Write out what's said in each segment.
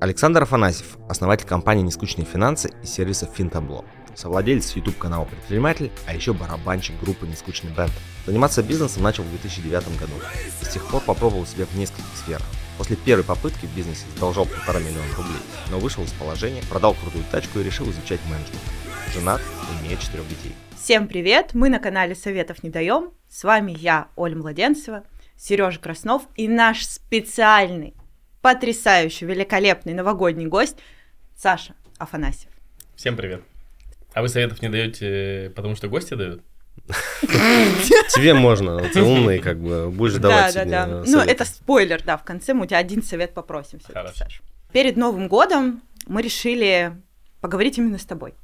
Александр Афанасьев, основатель компании «Нескучные финансы» и сервиса Финтабло. Совладелец YouTube-канала «Предприниматель», а еще барабанщик группы «Нескучный бенд». Заниматься бизнесом начал в 2009 году. И с тех пор попробовал себя в нескольких сферах. После первой попытки в бизнесе задолжал полтора миллиона рублей, но вышел из положения, продал крутую тачку и решил изучать менеджмент. Женат, имеет четырех детей. Всем привет! Мы на канале Советов не даем. С вами я, Оля Младенцева, Сережа Краснов и наш специальный, потрясающий, великолепный новогодний гость Саша Афанасьев. Всем привет. А вы советов не даете, потому что гости дают? Тебе можно, ты умный, как бы, будешь давать Да, да, да. Ну, это спойлер, да, в конце мы у тебя один совет попросим все Хорошо. Саша. Перед Новым годом мы решили поговорить именно с тобой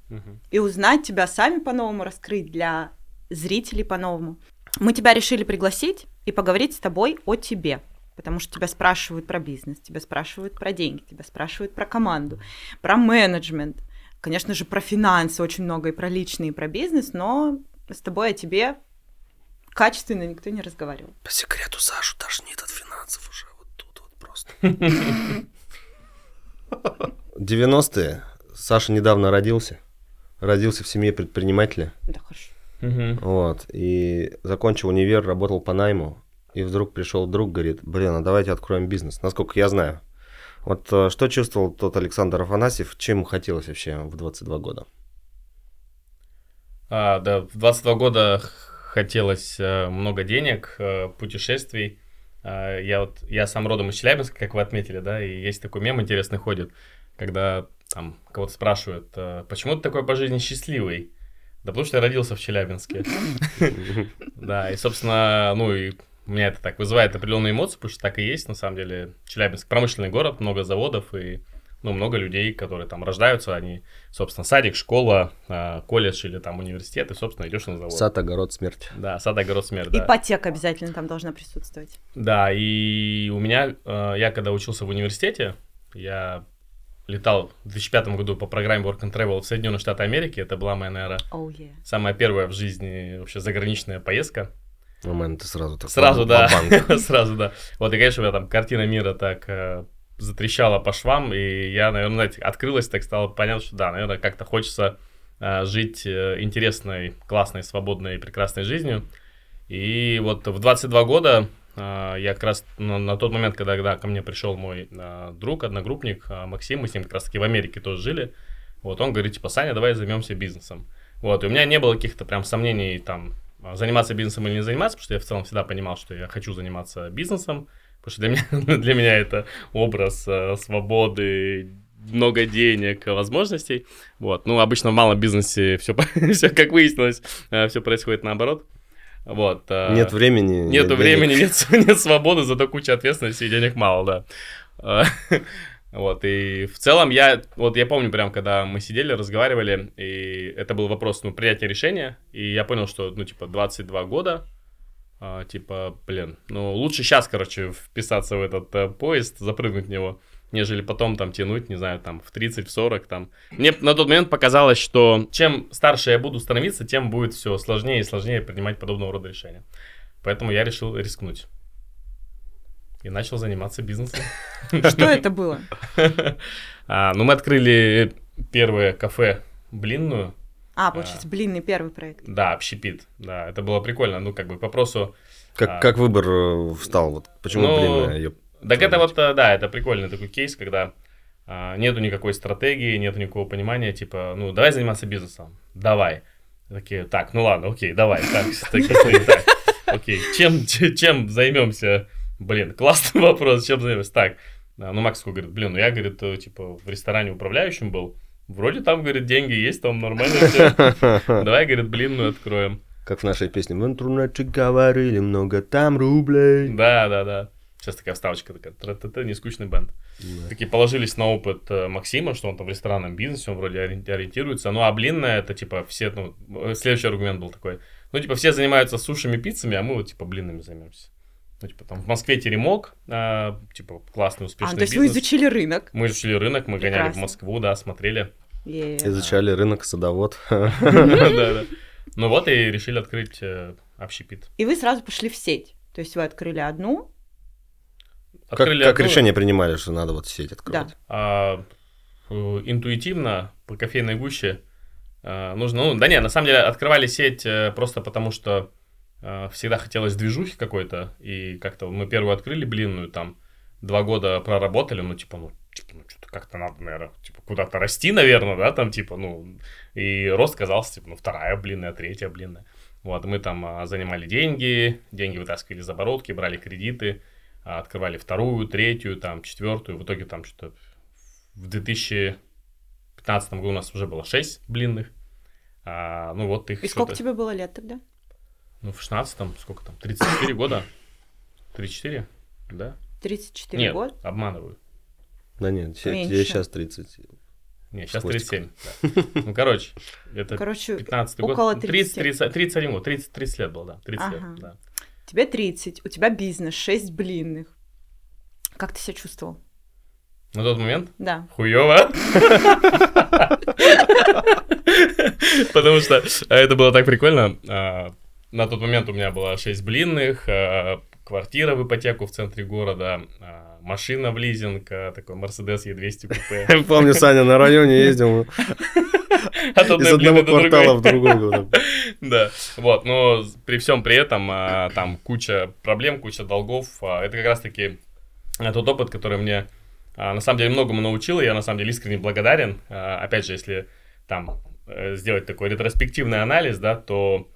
и узнать тебя сами по-новому, раскрыть для зрителей по-новому. Мы тебя решили пригласить и поговорить с тобой о тебе. Потому что тебя спрашивают про бизнес, тебя спрашивают про деньги, тебя спрашивают про команду, про менеджмент, конечно же, про финансы очень много и про личный, и про бизнес, но с тобой о тебе качественно никто не разговаривал. По секрету Сашу тошнит от финансов уже вот тут вот просто. 90-е. Саша недавно родился. Родился в семье предпринимателя. Да, хорошо. Мгм. Вот. И закончил универ, работал по найму. И вдруг пришел друг, говорит, блин, а давайте откроем бизнес. Насколько я знаю. Вот э, что чувствовал тот Александр Афанасьев, чем ему хотелось вообще в 22 года? А, да, в 22 года хотелось э, много денег, э, путешествий. А, я вот, я сам родом из Челябинска, как вы отметили, да, и есть такой мем интересный ходит, когда там кого-то спрашивают, почему ты такой по жизни счастливый? Да потому что я родился в Челябинске. Да, и, собственно, ну и у меня это так вызывает определенные эмоции, потому что так и есть, на самом деле. Челябинск промышленный город, много заводов и ну, много людей, которые там рождаются, они, собственно, садик, школа, а, колледж или там университет, и, собственно, идешь на завод. Сад, огород, смерть. Да, сад, огород, смерть, да. Ипотека обязательно там должна присутствовать. Да, и у меня, э, я когда учился в университете, я летал в 2005 году по программе Work and Travel в Соединенные Штаты Америки. Это была моя, наверное, Oh, yeah. самая первая в жизни вообще заграничная поездка. Мэн, ты сразу так Сразу, да. Сразу, да. Вот, и, конечно, у меня там картина мира так э, затрещала по швам, и я, наверное, знаете, открылась, так стало понятно, что да, наверное, как-то хочется э, жить э, интересной, классной, свободной, прекрасной жизнью. И вот в 22 года э, я как раз на, на тот момент, когда, когда ко мне пришел мой э, друг, одногруппник э, Максим, мы с ним как раз таки в Америке тоже жили, вот он говорит, типа, Саня, давай займемся бизнесом. Вот, и у меня не было каких-то прям сомнений там заниматься бизнесом или не заниматься, потому что я в целом всегда понимал, что я хочу заниматься бизнесом, потому что для меня, для меня это образ э, свободы, много денег, возможностей. Вот. Ну, обычно в малом бизнесе все, все как выяснилось, все происходит наоборот. Вот. э, Нет времени. Нету нет времени, денег. нет, нет свободы, зато куча ответственности и денег мало, да. А, Вот, и в целом я, вот я помню прям, когда мы сидели, разговаривали, и это был вопрос, ну, принятия решения, и я понял, что, ну, типа, 22 года, а, типа, блин, ну, лучше сейчас, короче, вписаться в этот э, поезд, запрыгнуть в него, нежели потом там тянуть, не знаю, там, в 30, в 40, там. Мне на тот момент показалось, что чем старше я буду становиться, тем будет все сложнее и сложнее принимать подобного рода решения. Поэтому я решил рискнуть. И начал заниматься бизнесом. Что это было? А, Ну, мы открыли первое кафе блинную. А, получается, блинный первый проект. Да, общепит. Да, это было прикольно. Ну, как бы по вопросу... Как, А. как выбор э, встал? Вот почему, Ну, блин, э, ёп- Так это вот, э, да, это прикольный такой кейс, когда а, нету никакой стратегии, нету никакого понимания, типа, ну, давай заниматься бизнесом, давай. Такие, так, ну ладно, окей, давай, так, так, так, окей, чем, чем займемся? Блин, классный вопрос, чем займемся? Так, а, ну, Макс такой говорит, блин, ну, я, говорит, э, типа, в ресторане управляющим был, вроде там, говорит, деньги есть, там нормально все, давай, говорит, блинную откроем. Как в нашей песне. В интернете говорили много там рублей. Да, да, да. Сейчас такая вставочка такая, тра-та-та, нескучный бенд. Да. Такие положились на опыт э, Максима, что он там в ресторанном бизнесе, он вроде ори- ориентируется. Ну, а блинная, это типа все, ну, следующий аргумент был такой. Ну, типа, все занимаются сушами, пиццами, а мы вот, типа, блинными займемся. Ну, типа, там в Москве Теремок, а, типа, классный, А, успешный то есть вы бизнес. изучили рынок. Мы изучили рынок, мы гоняли в Прекрасно. Москву, да, смотрели. Е. Изучали рынок, садовод. Да, да. Ну вот и решили открыть э, общепит. И вы сразу пошли в сеть. То есть вы открыли одну, Как, Открыли как одну, решение принимали, что надо вот сеть открывать? а, э, интуитивно по кофейной гуще э, нужно, ну, да не, на самом деле открывали сеть просто потому, что всегда хотелось движухи какой-то, и как-то мы первую открыли блинную, там, два года проработали, ну, типа, ну, типа, ну, что-то как-то надо, наверное, типа, куда-то расти, наверное, да, там, типа, ну, и рост казался, типа, ну, вторая блинная, третья блинная. Вот, мы там а, занимали деньги, деньги вытаскивали из оборотки, брали кредиты, а, открывали вторую, третью, там, четвертую, в итоге там что-то в 2015 году у нас уже было 6 блинных. А, ну вот их И сколько тебе было лет тогда? Ну, в 16 сколько там? 34 года? 34? Да? 34 Нет, года? обманываю. Да нет, тебе сейчас 30. Не, сейчас хвостиком. 37. да. Ну, короче, это Короче, 15 около год. 30, 30. 30, 31 год, 30, 30 лет было, да. 30 Ага. лет, да. тебе 30, у тебя бизнес, 6 блинных. Как ты себя чувствовал? На тот момент Да. Хуёво. Потому что а, это было так прикольно. На тот момент у меня было 6 блинных, а, квартира в ипотеку в центре города, а, машина в лизинг, а, такой Мерседес Е200 купе. Помню, Саня на районе ездил из одного квартала в другой. Да, вот, но при всем при этом там куча проблем, куча долгов. Это как раз-таки тот опыт, который мне на самом деле многому научил, и я на самом деле искренне благодарен. Опять же, если там э, сделать такой ретроспективный анализ, да, то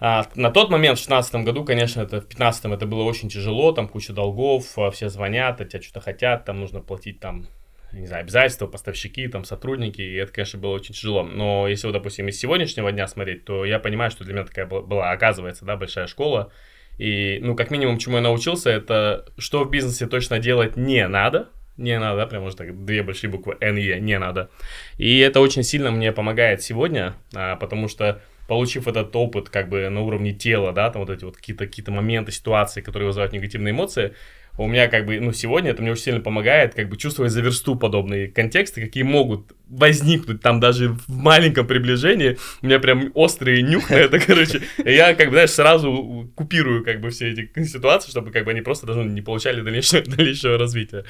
а, на тот момент, в 2016 году, конечно, это в 2015 это было очень тяжело, там куча долгов, а, все звонят, от тебя что-то хотят, там нужно платить там, не знаю, обязательства, поставщики, там сотрудники, и это, конечно, было очень тяжело. Но если вот, допустим, из сегодняшнего дня смотреть, то я понимаю, что для меня такая была- оказывается, да, большая школа. И, ну, как минимум, чему я научился, это что в бизнесе точно делать не надо, не надо, прям может так, две большие буквы НЕ, не надо. И это очень сильно мне помогает сегодня, а, потому что получив этот опыт как бы на уровне тела, да, там вот эти вот какие-то какие моменты, ситуации, которые вызывают негативные эмоции, у меня как бы, ну, сегодня это мне очень сильно помогает, как бы чувствовать за версту подобные контексты, какие могут возникнуть там даже в маленьком приближении. У меня прям острый нюх на это, короче. И я, как бы, знаешь, сразу купирую, как бы, все эти ситуации, чтобы, как бы, они просто даже не получали дальнейшего, дальнейшего развития.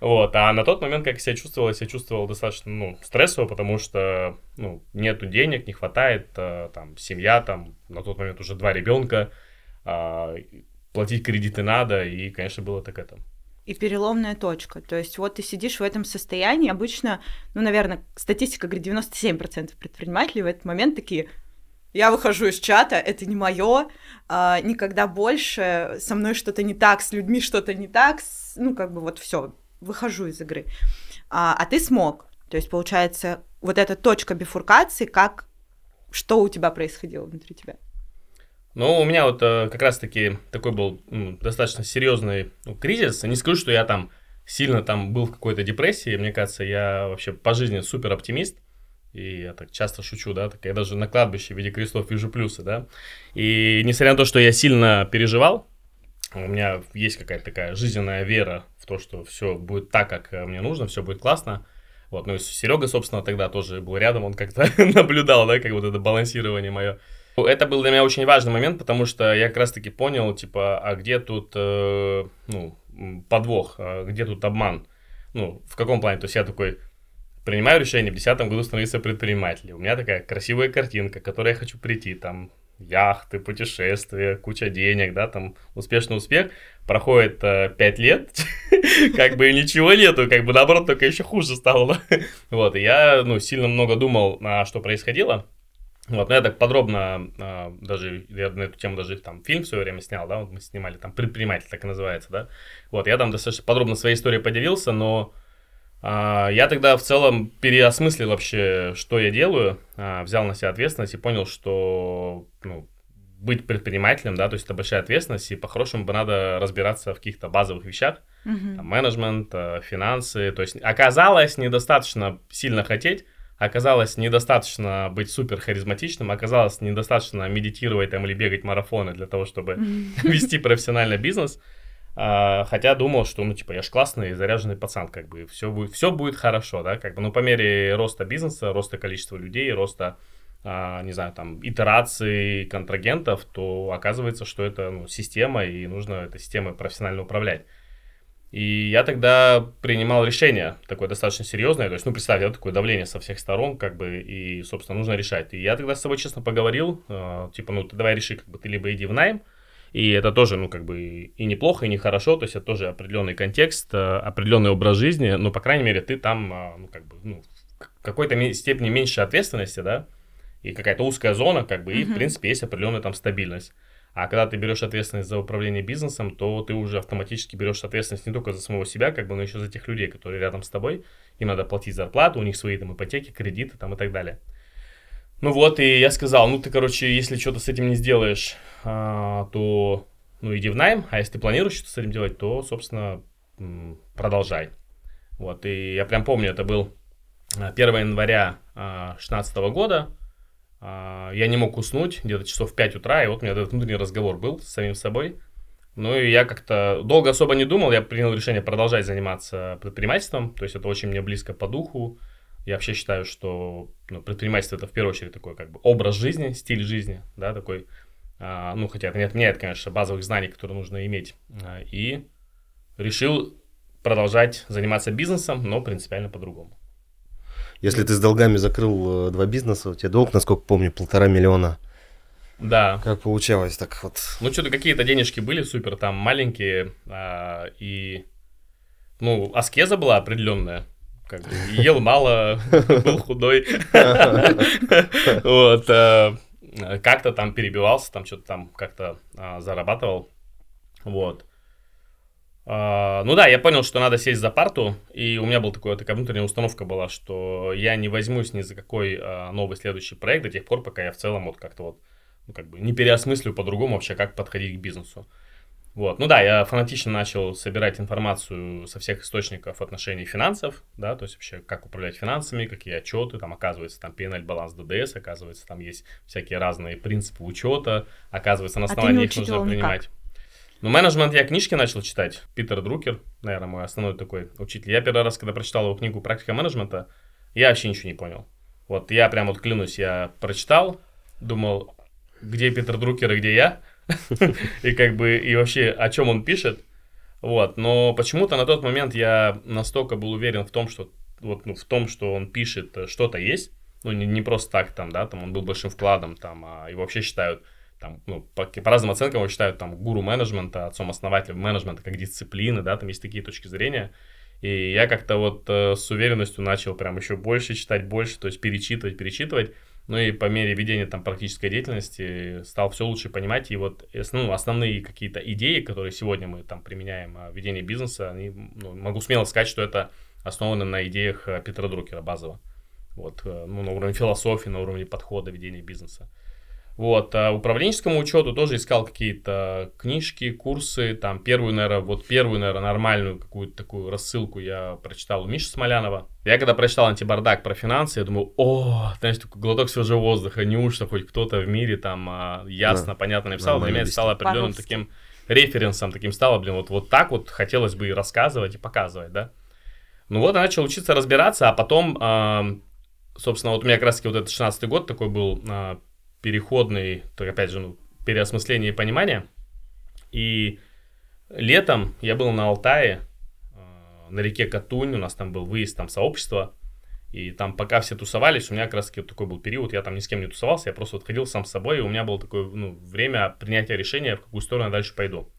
Вот, а на тот момент, как я себя чувствовал, я себя чувствовал достаточно, ну, стрессово, потому что, ну, нету денег, не хватает, а, там, семья, там, на тот момент уже два ребенка, а, платить кредиты надо, и, конечно, было так это. И переломная точка. То есть вот ты сидишь в этом состоянии, обычно, ну, наверное, статистика говорит, 97% предпринимателей в этот момент такие, я выхожу из чата, это не мое, никогда больше, со мной что-то не так, с людьми что-то не так, с- ну, как бы вот все, выхожу из игры. А, а ты смог. То есть, получается, вот эта точка бифуркации, как, что у тебя происходило внутри тебя? Ну, у меня вот э, как раз-таки такой был м, достаточно серьезный ну, кризис. Не скажу, что я там сильно там был в какой-то депрессии. Мне кажется, я вообще по жизни супер оптимист. И я так часто шучу, да, так я даже на кладбище в виде крестов вижу плюсы, да. И несмотря на то, что я сильно переживал, у меня есть какая-то такая жизненная вера то, что все будет так, как э, мне нужно, все будет классно. Вот, ну и Серега, собственно, тогда тоже был рядом, он как-то наблюдал, да, как вот это балансирование мое. Это был для меня очень важный момент, потому что я как раз-таки понял, типа, а где тут, э, ну, подвох, а где тут обман? Ну, в каком плане? То есть я такой принимаю решение в 2010 году становиться предпринимателем. У меня такая красивая картинка, к которой я хочу прийти, там, яхты, путешествия, куча денег, да, там, успешный успех. Проходит э, 5 лет, как бы ничего нету, как бы наоборот, только еще хуже стало. Вот, и я, ну, сильно много думал, а, что происходило. Вот, но я так подробно, а, даже, я на эту тему даже там фильм в свое время снял, да, вот мы снимали, там, «Предприниматель» так и называется, да. Вот, я там достаточно подробно своей историей поделился, но я тогда в целом переосмыслил вообще, что я делаю, а, взял на себя ответственность и понял, что, ну, быть предпринимателем, да, то есть это большая ответственность, и по-хорошему бы надо разбираться в каких-то базовых вещах, там, менеджмент, э, финансы, то есть оказалось недостаточно сильно хотеть, оказалось недостаточно быть супер харизматичным, оказалось недостаточно медитировать там или бегать марафоны для того, чтобы вести профессиональный бизнес, А, хотя думал, что, ну, типа, я ж классный, заряженный пацан, как бы, все будет, все будет хорошо, да, как бы, ну, по мере роста бизнеса, роста количества людей, роста, а, не знаю, там, итераций контрагентов, то оказывается, что это, ну, система, и нужно этой системой профессионально управлять. И я тогда принимал решение такое достаточно серьезное, то есть, ну, представьте, такое давление со всех сторон, как бы, и, собственно, нужно решать. И я тогда с собой честно поговорил, э, типа, ну, ты давай реши, как бы, ты либо иди в найм, и это тоже, ну, как бы, и неплохо, и нехорошо, то есть, это тоже определенный контекст, э, определенный образ жизни, но, по крайней мере, ты там, э, ну, как бы, ну, в какой-то степени меньше ответственности, да, и какая-то узкая зона, как бы, и, в принципе, есть определенная там стабильность. А когда ты берешь ответственность за управление бизнесом, то ты уже автоматически берешь ответственность не только за самого себя, как бы, но еще за тех людей, которые рядом с тобой. Им надо платить зарплату, у них свои там ипотеки, кредиты там и так далее. Ну вот, и я сказал, ну ты, короче, если что-то с этим не сделаешь, а, то, ну, иди в найм, а если ты планируешь что-то с этим делать, то, собственно, продолжай. Вот, и я прям помню, это был 1 января 2016 а, года, а, я не мог уснуть где-то часов в 5 утра, и вот у меня этот внутренний разговор был с самим собой. Ну и я как-то долго особо не думал, я принял решение продолжать заниматься предпринимательством, то есть это очень мне близко по духу. Я вообще считаю, что ну, предпринимательство это в первую очередь такой как бы образ жизни, стиль жизни, да, такой, а, ну хотя это не отменяет, конечно, базовых знаний, которые нужно иметь. А, и решил продолжать заниматься бизнесом, но принципиально по-другому. Если ты с долгами закрыл э, два бизнеса, у тебя долг, насколько помню, полтора миллиона. Да. Как получалось так вот? Ну, что-то какие-то денежки были супер там маленькие, а, и, ну, аскеза была определенная. Как бы, ел мало, был худой. Вот. Э, как-то там перебивался, там что-то там как-то а, зарабатывал. Вот. Uh, ну да, я понял, что надо сесть за парту, и у меня была такая, такая внутренняя установка была, что я не возьмусь ни за какой uh, новый следующий проект до тех пор, пока я в целом вот как-то вот, ну, как бы не переосмыслю по-другому вообще, как подходить к бизнесу. Вот, ну да, я фанатично начал собирать информацию со всех источников отношений финансов, да, то есть вообще как управлять финансами, какие отчеты, там оказывается там PNL, баланс ДДС, оказывается там есть всякие разные принципы учета, оказывается на а основании а их нужно принимать. Никак. Ну, менеджмент я книжки начал читать. Питер Друкер, наверное, мой основной такой учитель. Я первый раз, когда прочитал его книгу «Практика менеджмента», я вообще ничего не понял. Вот я прям вот клянусь, я прочитал, думал, где Питер Друкер и где я, и как бы, и вообще, о чем он пишет. Вот, но почему-то на тот момент я настолько был уверен в том, что вот ну, в том, что он пишет, э, что-то есть, ну не, не просто так там, да, там он был большим вкладом, там, а его вообще считают там, ну, по, по разным оценкам его считают там гуру менеджмента, отцом-основателем менеджмента как дисциплины, да, там есть такие точки зрения. И я как-то вот э, с уверенностью начал прям еще больше читать, больше, то есть перечитывать, перечитывать. Ну и по мере ведения там практической деятельности стал все лучше понимать. И вот ну, основные какие-то идеи, которые сегодня мы там применяем в ведении бизнеса, они, ну, могу смело сказать, что это основано на идеях э, Питера Друкера базово. Вот, э, ну, на уровне философии, на уровне подхода ведения бизнеса. Вот, а управленческому учету тоже искал какие-то книжки, курсы, там первую, наверное, вот первую, наверное, нормальную какую-то такую рассылку я прочитал у Миши Смолянова. Я когда прочитал антибардак про финансы, я думаю, о, знаешь, такой глоток свежего воздуха, неужто хоть кто-то в мире там а, ясно, да. понятно написал, для меня это стало определенным таким референсом, таким стало, блин, вот, вот так вот хотелось бы и рассказывать, и показывать, да. Ну вот я начал учиться разбираться, а потом, э, собственно, вот у меня как раз-таки вот этот 16 год такой был, э, переходный, так опять же, ну, переосмысление и понимание. И летом я был на Алтае, э, на реке Катунь, у нас там был выезд, там сообщество, и там пока все тусовались, у меня как раз вот такой был период, я там ни с кем не тусовался, я просто вот ходил сам с собой, и у меня было такое ну, время принятия решения, в какую сторону я дальше пойду.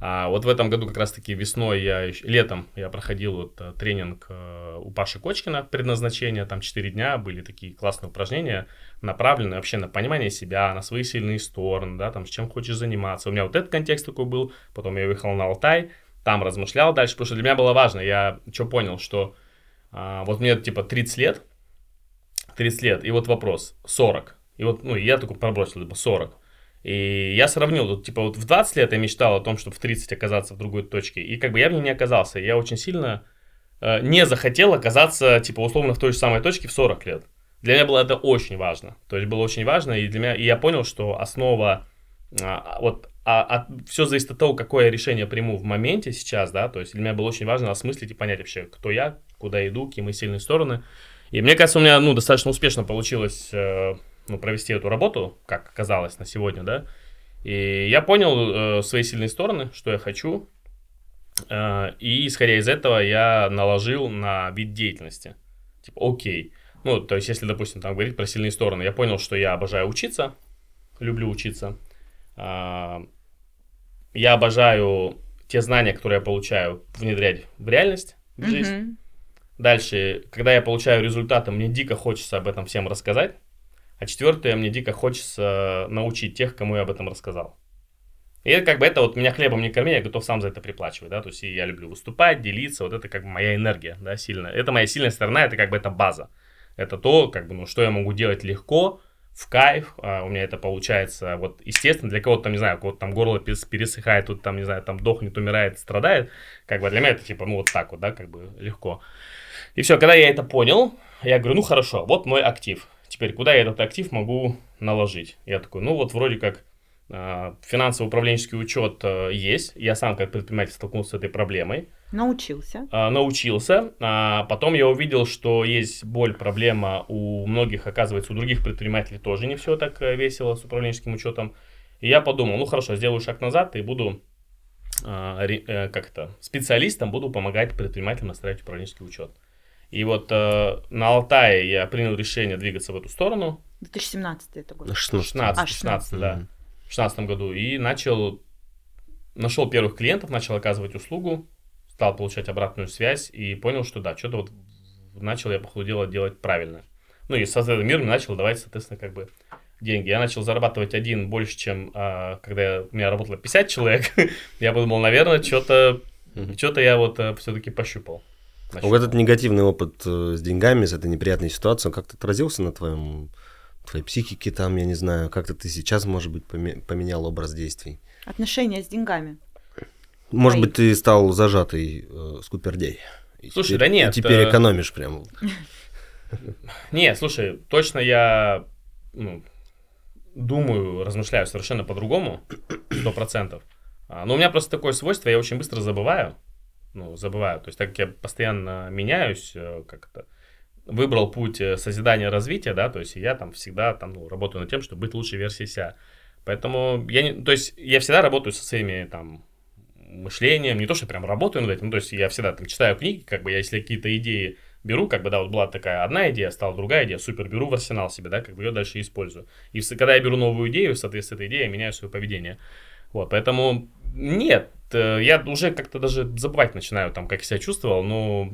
А вот в этом году как раз-таки весной, я, летом я проходил вот э, тренинг э, у Паши Кочкина предназначение, там 4 дня были такие классные упражнения, направленные вообще на понимание себя, на свои сильные стороны, да, там с чем хочешь заниматься. У меня вот этот контекст такой был, потом я уехал на Алтай, там размышлял дальше, потому что для меня было важно, я что понял, что а, вот мне типа 30 лет, 30 лет, и вот вопрос, 40, и вот, ну, я такой пробросил, типа 40, и я сравнил, вот, типа, вот в 20 лет я мечтал о том, чтобы в 30 оказаться в другой точке. И как бы я в ней не оказался. Я очень сильно э, не захотел оказаться, типа, условно, в той же самой точке в 40 лет. Для меня было это очень важно. То есть было очень важно, и для меня, и я понял, что основа, а, вот, а, а, все зависит от того, какое я решение приму в моменте сейчас, да, то есть для меня было очень важно осмыслить и понять вообще, кто я, куда иду, какие мои сильные стороны. И мне кажется, у меня, ну, достаточно успешно получилось э, ну, провести эту работу, как оказалось на сегодня, да. И я понял э, свои сильные стороны, что я хочу. Э, и исходя из этого я наложил на вид деятельности. Типа, окей. Ну, то есть, если, допустим, там говорить про сильные стороны, я понял, что я обожаю учиться, люблю учиться. А, я обожаю те знания, которые я получаю, внедрять в реальность, в жизнь. Mm-hmm. Дальше, когда я получаю результаты, мне дико хочется об этом всем рассказать. А четвертое, мне дико хочется научить тех, кому я об этом рассказал. И это как бы это вот меня хлебом не корми, я готов сам за это приплачивать, да, то есть я люблю выступать, делиться, вот это как бы моя энергия, да, сильная. Это моя сильная сторона, это как бы это база. Это то, как бы, ну, что я могу делать легко, в кайф, а у меня это получается, вот, естественно, для кого-то там, не знаю, у кого-то там горло пересыхает, тут там, не знаю, там дохнет, умирает, страдает, как бы для меня это типа, ну, вот так вот, да, как бы легко. И все, когда я это понял, я говорю, ну, хорошо, вот мой актив, теперь куда я этот актив могу наложить? Я такой, ну, вот вроде как а, финансово-управленческий учет э, есть. Я сам как предприниматель столкнулся с этой проблемой. Научился. А, научился. А потом я увидел, что есть боль, проблема у многих, оказывается, у других предпринимателей тоже не все так э, весело с управленческим учетом. И я подумал, ну хорошо, сделаю шаг назад и буду э, как это, специалистом, буду помогать предпринимателям настраивать управленческий учет. И вот э, на Алтае я принял решение двигаться в эту сторону. 2017 это год. 16, 16, а, 16 да. Mm-hmm. 2016 году и начал, нашел первых клиентов, начал оказывать услугу, стал получать обратную связь и понял, что да, что-то вот начал я, по ходу дела, делать правильно. Ну и со этим миром начал давать, соответственно, как бы деньги. Я начал зарабатывать один больше, чем а, когда я, у меня работало 50 человек. я подумал, наверное, что-то что-то я вот а, все-таки пощупал. Нащупал. Вот этот негативный опыт э, с деньгами, с этой неприятной ситуацией, он как-то отразился на твоем твоей психики там, я не знаю, как-то ты сейчас, может быть, поменял образ действий? Отношения с деньгами. Может Твои. быть, ты стал зажатый э, скупердей. Слушай, теперь, да нет. И теперь э... экономишь прям. Нет, слушай, точно я ну, думаю, размышляю совершенно по-другому, сто процентов. А, но у меня просто такое свойство, я очень быстро забываю. Ну, забываю. То есть, так как я постоянно меняюсь, э, как это, выбрал путь э, созидания развития, да, то есть я там всегда там, ну, работаю над тем, чтобы быть лучшей версией себя. Поэтому я не, то есть я всегда работаю со своими там мышлением, не то, что прям работаю над этим, ну, то есть я всегда там читаю книги, как бы я если какие-то идеи беру, как бы, да, вот была такая одна идея, стала другая идея, супер, беру в арсенал себе, да, как бы ее дальше использую. И когда я беру новую идею, соответственно, этой идеей я меняю свое поведение. Вот, поэтому нет, я уже как-то даже забывать начинаю, там, как я себя чувствовал, но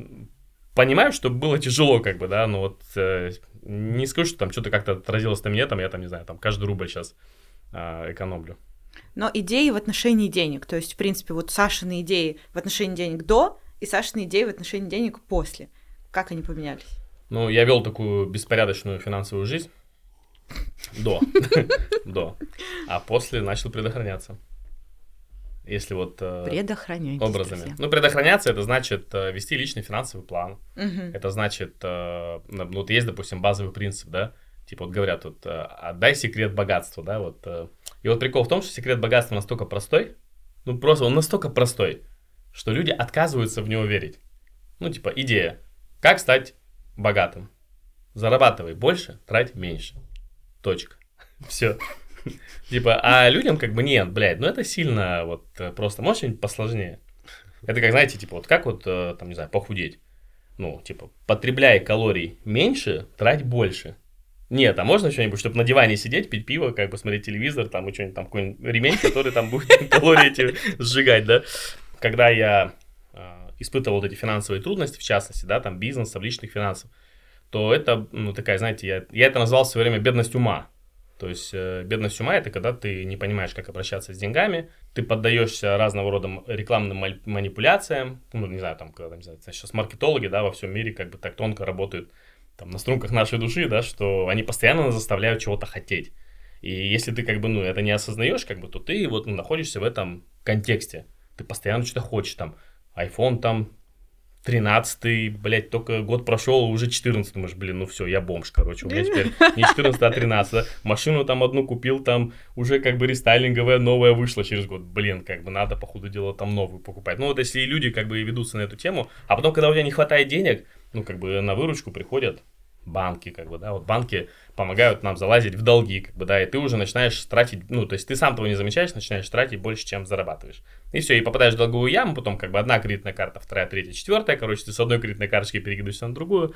понимаю, что было тяжело, как бы, да, но вот э, не скажу, что там что-то как-то отразилось на мне, там, я там, не знаю, там, каждый рубль сейчас э, экономлю. Но идеи в отношении денег, то есть, в принципе, вот Сашины идеи в отношении денег до и Сашины идеи в отношении денег после, как они поменялись? Ну, я вел такую беспорядочную финансовую жизнь. До, до, а после начал предохраняться если вот э, образами. Друзья. Ну, предохраняться это значит э, вести личный финансовый план. Угу. Это значит, э, ну, вот есть, допустим, базовый принцип, да, типа вот говорят, вот, отдай секрет богатства, да, вот. И вот прикол в том, что секрет богатства настолько простой, ну, просто он настолько простой, что люди отказываются в него верить. Ну, типа, идея, как стать богатым? Зарабатывай больше, трать меньше. Точка. Все. Типа, а людям как бы нет, блядь, ну это сильно вот э, просто, может что-нибудь посложнее? Это как, знаете, типа, вот как вот, э, там, не знаю, похудеть? Ну, типа, потребляй калорий меньше, трать больше. Нет, а можно что-нибудь, чтобы на диване сидеть, пить пиво, как бы смотреть телевизор, там, и что-нибудь там, какой-нибудь ремень, который там будет калории эти сжигать, да? Когда я э, испытывал вот эти финансовые трудности, в частности, да, там, бизнес, личных финансов, то это, ну, такая, знаете, я, я это назвал в свое время бедность ума. То есть э, бедность ума это когда ты не понимаешь, как обращаться с деньгами, ты поддаешься разного рода рекламным манипуляциям, ну, не знаю, там, когда, не знаю, сейчас маркетологи, да, во всем мире как бы так тонко работают там на струнках нашей души, да, что они постоянно заставляют чего-то хотеть. И если ты как бы, ну, это не осознаешь, как бы, то ты вот ну, находишься в этом контексте. Ты постоянно что-то хочешь, там, iPhone там 13-й, блядь, только год прошел, уже 14 думаешь, блин, ну все, я бомж, короче, у меня теперь не 14 а 13 Машину там одну купил, там уже как бы рестайлинговая новая вышла через год. Блин, как бы надо, по ходу дела, там новую покупать. Ну вот если люди как бы ведутся на эту тему, а потом, когда у тебя не хватает денег, ну как бы на выручку приходят банки, как бы, да, вот банки помогают нам залазить в долги, как бы, да, и ты уже начинаешь тратить, ну, то есть ты сам того не замечаешь, начинаешь тратить больше, чем зарабатываешь. И все, и попадаешь в долговую яму, потом как бы одна кредитная карта, вторая, третья, четвертая, короче, ты с одной кредитной карточки перекидываешься на другую.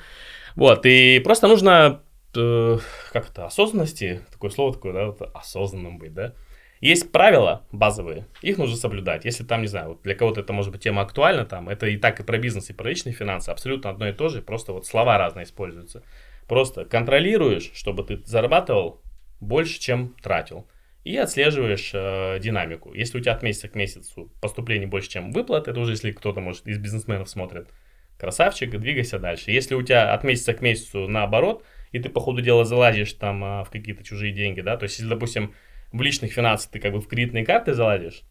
Вот, и просто нужно, э, как это, осознанности, такое слово такое, да, вот, осознанным быть, да, есть правила базовые, их нужно соблюдать. Если там, не знаю, вот для кого-то это может быть тема актуальна, там, это и так и про бизнес, и про личные финансы, абсолютно одно и то же, просто вот слова разные используются. Просто контролируешь, чтобы ты зарабатывал больше, чем тратил. И отслеживаешь э, динамику. Если у тебя от месяца к месяцу поступлений больше, чем выплат, это уже если кто-то, может, из бизнесменов смотрит, красавчик, двигайся дальше. Если у тебя от месяца к месяцу наоборот, и ты по ходу дела залазишь там э, в какие-то чужие деньги, да, то есть, если, допустим, в личных финансах ты как бы в кредитные карты залазишь,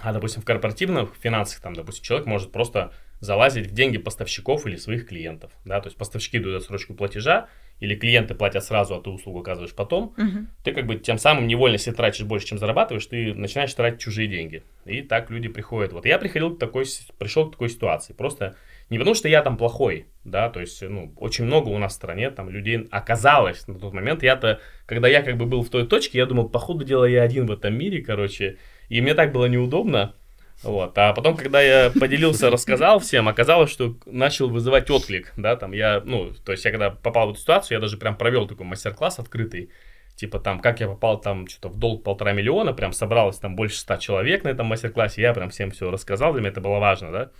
а, допустим, в корпоративных финансах, там, допустим, человек может просто залазить в деньги поставщиков или своих клиентов, да, то есть поставщики дают отсрочку платежа, или клиенты платят сразу, а ты услугу оказываешь потом, Мгм. ты как бы тем самым невольно, если тратишь больше, чем зарабатываешь, ты начинаешь тратить чужие деньги. И так люди приходят. Вот я приходил к такой, пришел к такой ситуации. Просто не потому, что я там плохой, да, то есть, ну, очень много у нас в стране там людей оказалось на тот момент. Я-то, когда я как бы был в той точке, я думал, по ходу дела я один в этом мире, короче, и мне так было неудобно. Вот. А потом, когда я поделился, рассказал всем, оказалось, что начал вызывать отклик, да, там я, ну, то есть я когда попал в эту ситуацию, я даже прям провел такой мастер-класс открытый, типа там, как я попал там что-то в долг полтора миллиона, прям собралось там больше ста человек на этом мастер-классе, я прям всем все рассказал, для меня это было важно, да.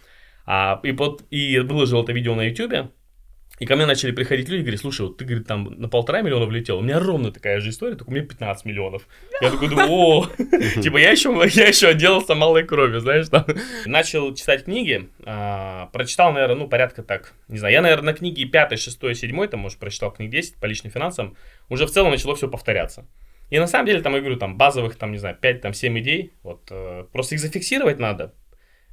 А, и, вот, и выложил это видео на YouTube, и ко мне начали приходить люди, говорят, слушай, вот ты, говорит, там на полтора миллиона влетел, у меня ровно такая же история, только у меня 15 миллионов. Я такой думаю, о, типа я еще, я еще отделался малой кровью, знаешь, там. Начал читать книги, а, прочитал, наверное, ну, порядка так, не знаю, я, наверное, на книге 5, 6, 7, там, может, прочитал книг 10 по личным финансам, уже в целом начало все повторяться. И на самом деле, там, я говорю, там, базовых, там, не знаю, 5, там, 7 идей, вот, э, просто их зафиксировать надо,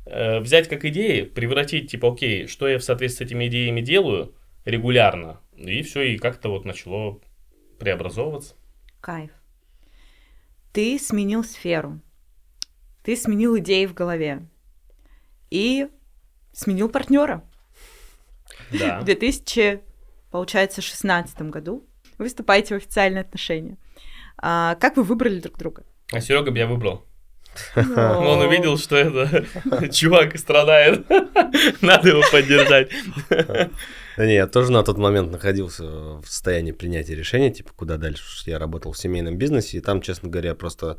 э, взять как идеи, превратить, типа, окей, что я в соответствии с этими идеями делаю регулярно, и все, и как-то вот начало преобразовываться. Кайф. Ты сменил сферу. Ты сменил идеи в голове. И сменил партнера. Да. В 2000, получается, 16 году вы вступаете в официальные отношения. А, как вы выбрали друг друга? А Серега меня выбрал. Он увидел, что это чувак страдает. Надо его поддержать. Да не, я тоже на тот момент находился в состоянии принятия решения, типа, куда дальше. Я работал в семейном бизнесе, и там, честно говоря, просто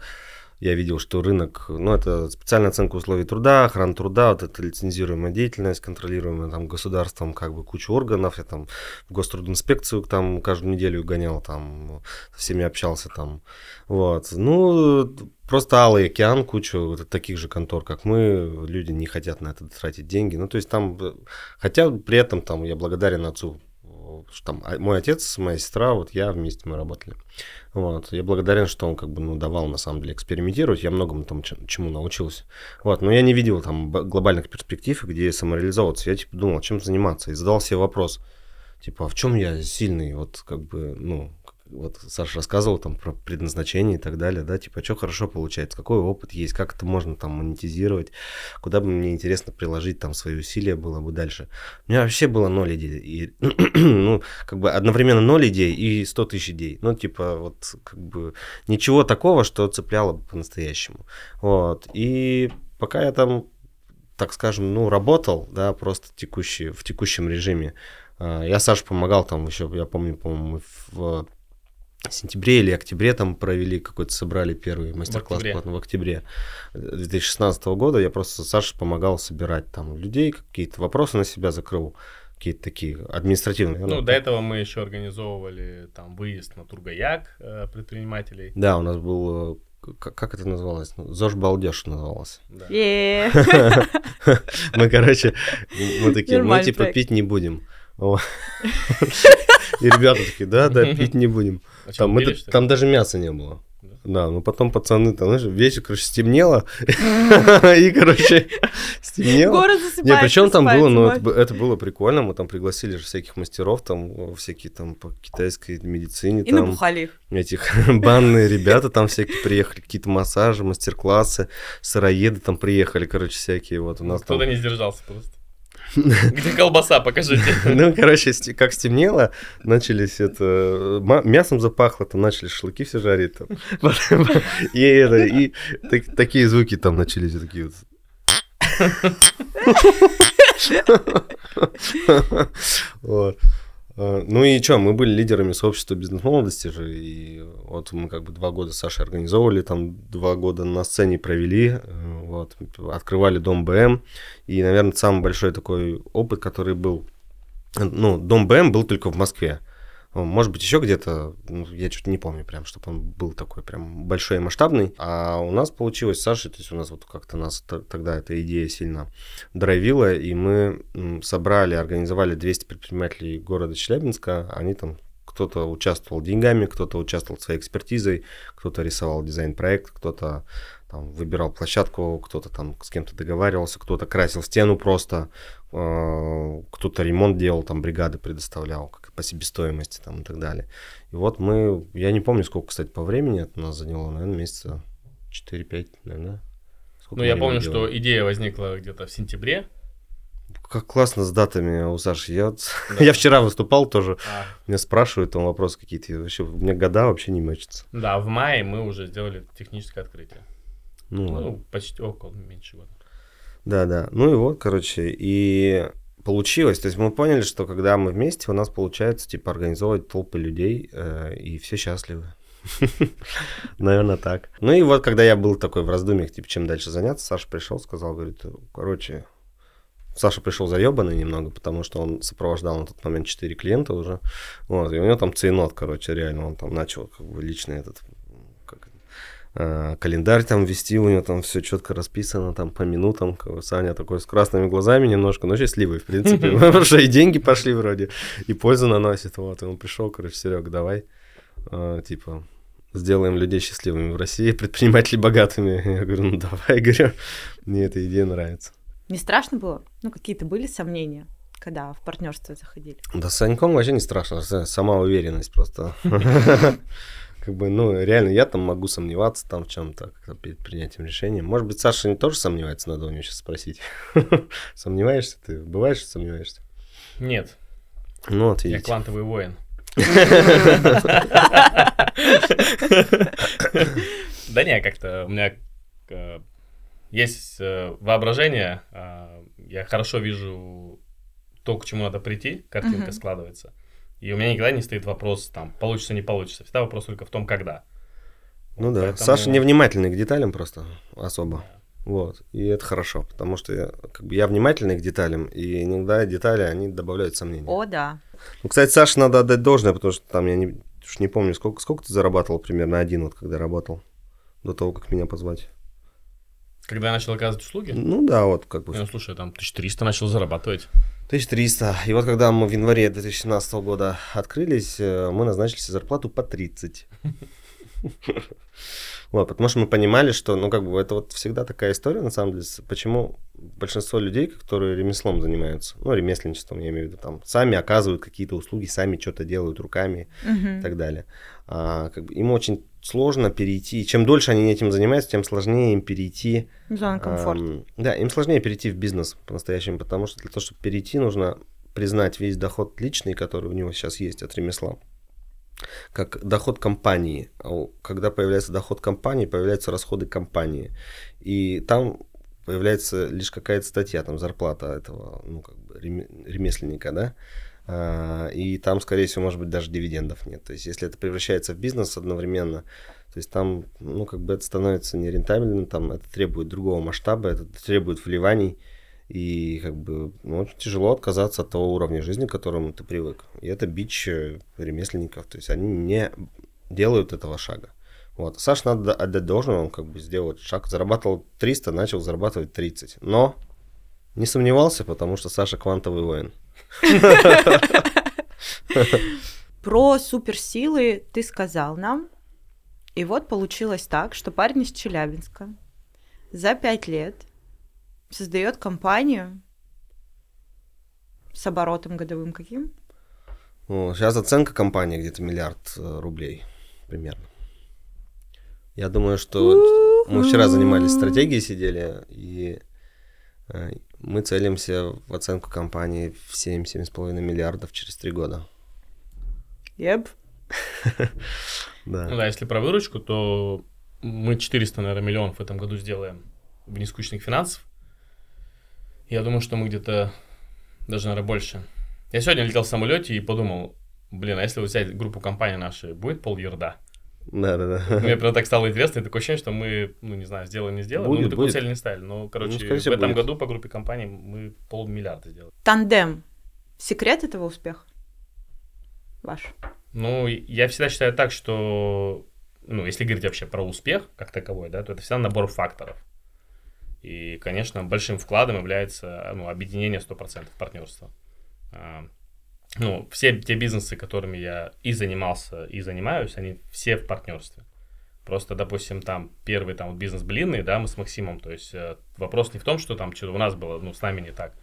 я видел, что рынок, ну, это специальная оценка условий труда, охрана труда, вот это лицензируемая деятельность, контролируемая там государством, как бы куча органов, я там в гострудинспекцию там каждую неделю гонял, там со всеми общался там, вот. Ну, просто алый океан, куча вот таких же контор, как мы, люди не хотят на это тратить деньги, ну, то есть там, э, хотя при этом там я благодарен отцу, что там а- мой отец, моя сестра, вот я вместе мы работали. Вот. Я благодарен, что он как бы ну, давал на самом деле экспериментировать. Я многому там чему научился. Вот. Но я не видел там глобальных перспектив, где самореализовываться. Я типа думал, чем заниматься. И задал себе вопрос, типа, а в чем я сильный? Вот как бы, ну, вот Саша рассказывал там про предназначение и так далее, да, типа, что хорошо получается, какой опыт есть, как это можно там монетизировать, куда бы мне интересно приложить там свои усилия было бы дальше. У меня вообще было ноль идей. И, ну, как бы одновременно ноль идей и 100 тысяч идей. Ну, типа, вот, как бы, ничего такого, что цепляло бы по-настоящему. Вот. И пока я там, так скажем, ну, работал, да, просто текущий, в текущем режиме, а, я Саше помогал там еще, я помню, по-моему, в сентябре или октябре там провели какой-то, собрали первый мастер-класс октябре. платно в октябре 2016 года. Я просто Саше помогал собирать там людей, какие-то вопросы на себя закрыл, какие-то такие административные. Ну, до этого мы еще организовывали там выезд на Тургаяк э, предпринимателей. Да, у нас был, э, к- как это называлось? Ну, ЗОЖ Балдеж называлось. Да. Мы, короче, мы такие, мы типа пить не будем. И ребята такие, да, да, пить не будем. А Там, даже мяса не было. Да. Да, ну потом пацаны, там, знаешь, вечер, короче, стемнело, и, короче, стемнело. Город Не, засыпает. причем там было, ну, просыпается это, было прикольно, мы там пригласили же всяких мастеров, там, всякие там по китайской медицине, И набухали их. этих банные ребята там всякие приехали, какие-то массажи, мастер-классы, сыроеды там приехали, короче, всякие, вот у нас. Кто-то не сдержался просто. Где колбаса, покажите. Ну, короче, как стемнело, начались это... Мясом запахло, там начали шашлыки все жарить. там. И, это, и так- такие звуки там начались, такие вот. Вот. А, Ну и что, мы были лидерами сообщества бизнес-молодости же, и вот мы как бы два года с организовывали, там два года на сцене провели, э, вот, открывали дом БМ, и, наверное, самый большой такой опыт, который был, э, ну, дом БМ был только в Москве, может быть, еще где-то, ну, я что-то не помню прям, чтобы он был такой прям большой и масштабный, а у нас получилось с Сашей, то есть у нас вот как-то нас тогда эта идея сильно драйвила, и мы собрали, организовали 200 предпринимателей города Челябинска, они там кто-то участвовал деньгами, кто-то участвовал своей экспертизой, кто-то рисовал дизайн-проект, кто-то там выбирал площадку, кто-то там с кем-то договаривался, кто-то красил стену просто, э, кто-то ремонт делал, там бригады предоставлял, по себестоимости там и так далее. И вот мы, я не помню, сколько, кстати, по времени это у нас заняло, наверное, месяца 4-5, наверное. Сколько Ну, я помню, делали? что идея возникла где-то в сентябре. Как классно с датами у Саши. Я, Да. я вчера выступал тоже. А, Меня спрашивают там вопросы какие-то. Вообще, у меня года вообще не мечутся. Да, в мае мы уже сделали техническое открытие. Ну. Ну, почти около меньше года. Да, да. Ну и вот, короче, и получилось. То есть мы поняли, что когда мы вместе, у нас получается, типа, организовывать толпы людей, э, и все счастливы. Наверное, так. Ну и вот, когда я был такой в раздумьях, типа, чем дальше заняться, Саша пришел, сказал, говорит, короче, Саша пришел заебанный немного, потому что он сопровождал на тот момент 4 клиента уже. Вот, и у него там цейнот, короче, реально, он там начал как бы личный этот календарь там вести, у него там все четко расписано, там по минутам. Саня такой с красными глазами немножко, но счастливый, в принципе, потому что и деньги пошли вроде, и пользу наносит. Вот, и он пришел, короче, Серег, давай, э, типа, сделаем людей счастливыми в России, предпринимателей богатыми. Я говорю, ну давай, говорю, мне эта идея нравится. Не страшно было? Ну, какие-то были сомнения, когда в партнерство заходили? Да с Саньком вообще не страшно, сама уверенность просто. Как бы, ну, реально, я там могу сомневаться там в чем-то перед принятием решения. Может быть, Саша не тоже сомневается, надо у него сейчас спросить. Сомневаешься ты? Бываешь, что сомневаешься? Нет, Ну, вот я квантовый воин. Да не, как-то у меня э, есть э, воображение, э, я хорошо вижу то, к чему надо прийти, картинка складывается. И у меня никогда не стоит вопрос, там, получится, не получится. Всегда вопрос только в том, когда. Ну да, Поэтому- Саша невнимательный к деталям просто особо. Вот, и это хорошо, потому что я, как бы, я внимательный к деталям, и иногда детали, они добавляют сомнений. О, да. Ну, кстати, Саше надо отдать должное, потому что там я не, уж не помню, сколько, сколько ты зарабатывал примерно один, вот когда работал, до того, как меня позвать. Когда я начал оказывать услуги, Ну да, вот как бы ну, слушай, там 1300 начал зарабатывать. 1300. И вот когда мы в январе 2017 года открылись, э, мы назначили себе зарплату по 30. Вот, потому что мы понимали, что, ну, как бы, это вот всегда такая история, на самом деле, почему большинство людей, которые ремеслом занимаются, ну, ремесленничеством, я имею в виду, там, сами оказывают какие-то услуги, сами что-то делают руками, и Мгм. так далее. А, как бы им очень сложно перейти. Чем дольше они этим занимаются, тем сложнее им перейти. Зона комфорта. ам, да, им сложнее перейти в бизнес по-настоящему, потому что для того, чтобы перейти, нужно признать весь доход личный, который у него сейчас есть от ремесла, как доход компании. А Когда появляется доход компании, появляются расходы компании. И там появляется лишь какая-то статья, там зарплата этого, ну, как бы реме- ремесленника, да, А, и там, скорее всего, может быть, даже дивидендов нет. То есть, если это превращается в бизнес одновременно, то есть там, ну, как бы это становится нерентабельным, там это требует другого масштаба, это требует вливаний, и как бы ну, очень тяжело отказаться от того уровня жизни, к которому ты привык. И это бич э, ремесленников, то есть они не делают этого шага. Вот. Саш надо отдать должное, он как бы сделал шаг, зарабатывал 300, начал зарабатывать 30. Но не сомневался, потому что Саша квантовый воин. Про суперсилы ты сказал нам. И вот получилось так, что парень из Челябинска за пять лет создает компанию с оборотом годовым каким? Ну, сейчас оценка компании где-то миллиард э, рублей примерно. Я думаю, что мы вчера занимались стратегией, сидели, и э, Мы целимся в оценку компании в 7-7,5 миллиардов через три года. Еп. Да. Ну да, если про выручку, то мы 400, наверное, миллионов в этом году сделаем в нескучных финансов. Я думаю, что мы где-то даже, наверное, больше. Я сегодня летел в самолете и подумал, блин, а если взять группу компаний нашей, будет пол ерда? Да, да, да. Мне прям так стало интересно, и такое ощущение, что мы, ну, не знаю, сделаем, не сделаем. Будет, но мы такую будет. цель не ставили. Но, короче, Ну, в этом будет. году по группе компаний мы полмиллиарда сделали. Тандем. Секрет этого успеха? Ваш. Ну, я всегда считаю так, что, ну, если говорить вообще про успех как таковой, да, то это всегда набор факторов. И, конечно, большим вкладом является ну, объединение 100% партнерства. А, Ну, все те бизнесы, которыми я и занимался, и занимаюсь, они все в партнерстве. Просто, допустим, там первый там бизнес блинный, да, мы с Максимом, то есть э, вопрос не в том, что там что-то у нас было, ну, с нами не так.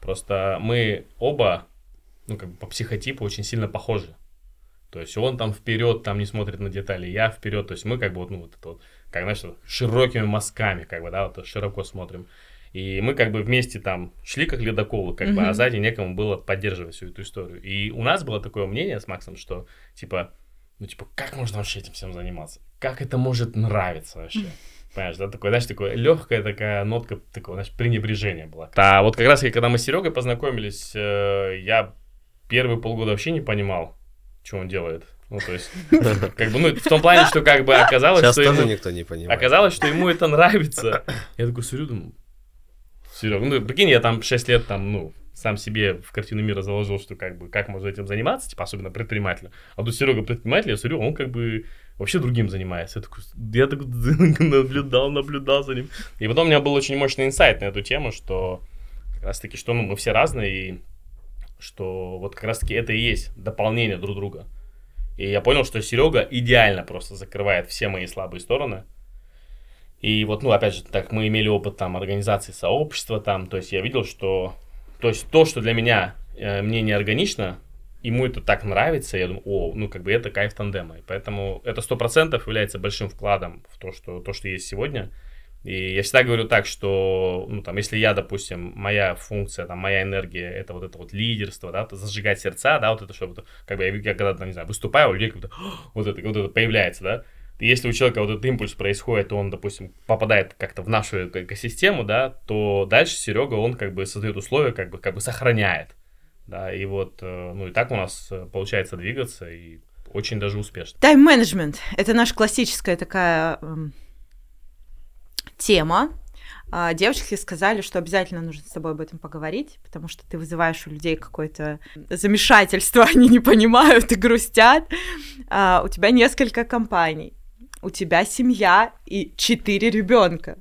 Просто мы оба, ну, как бы по психотипу очень сильно похожи. То есть он там вперед, там не смотрит на детали, я вперед, то есть мы как бы вот, ну, вот это вот, как, знаешь, широкими мазками, как бы, да, вот широко смотрим. И мы как бы вместе там шли как ледоколы, как бы, а сзади некому было поддерживать всю эту историю. И у нас было такое мнение с Максом, что, типа, ну, типа, как можно вообще этим всем заниматься? Как это может нравиться вообще? Понимаешь, да, такое, знаешь, такое легкая такая нотка такого, знаешь, пренебрежения была. А вот как раз, когда мы с Серегой познакомились, э, я первые полгода вообще не понимал, что он делает. Ну, то есть, как бы, ну, в том плане, что как бы оказалось, Сейчас что тоже ему, никто не понимает. оказалось, что ему это нравится. Я такой смотрю, думаю, Серега, ну, прикинь, я там 6 лет там, ну, сам себе в картину мира заложил, что как бы, как можно этим заниматься, типа, особенно предпринимателю. А тут Серега предприниматель, я смотрю, он как бы вообще другим занимается. Я такой, я так наблюдал, наблюдал за ним. И потом у меня был очень мощный инсайт на эту тему, что как раз таки, что ну, мы все разные, и что вот как раз таки это и есть дополнение друг друга. И я понял, что Серега идеально просто закрывает все мои слабые стороны. И вот, ну, опять же, так мы имели опыт там организации сообщества там, то есть я видел, что, то есть то, что для меня, э, мне не органично, ему это так нравится, я думаю, о, ну, как бы это кайф тандема. И поэтому это сто процентов является большим вкладом в то, что, то, что есть сегодня. И я всегда говорю так, что, ну, там, если я, допустим, моя функция, там, моя энергия, это вот это вот лидерство, да, зажигать сердца, да, вот это, чтобы, как бы, я, я когда, там, не знаю, выступаю, у людей как-то вот это, вот это появляется, да, если у человека вот этот импульс происходит, и он, допустим, попадает как-то в нашу эко- экосистему, да, то дальше Серега, он как бы создает условия, как бы, как бы сохраняет, да, и вот, э, ну, и так у нас э, получается двигаться, и очень даже успешно. Тайм-менеджмент – это наша классическая такая эм, тема. А, Девочки сказали, что обязательно нужно с тобой об этом поговорить, потому что ты вызываешь у людей какое-то замешательство, они не понимают и грустят. А, У тебя несколько компаний, у тебя семья и четыре ребенка.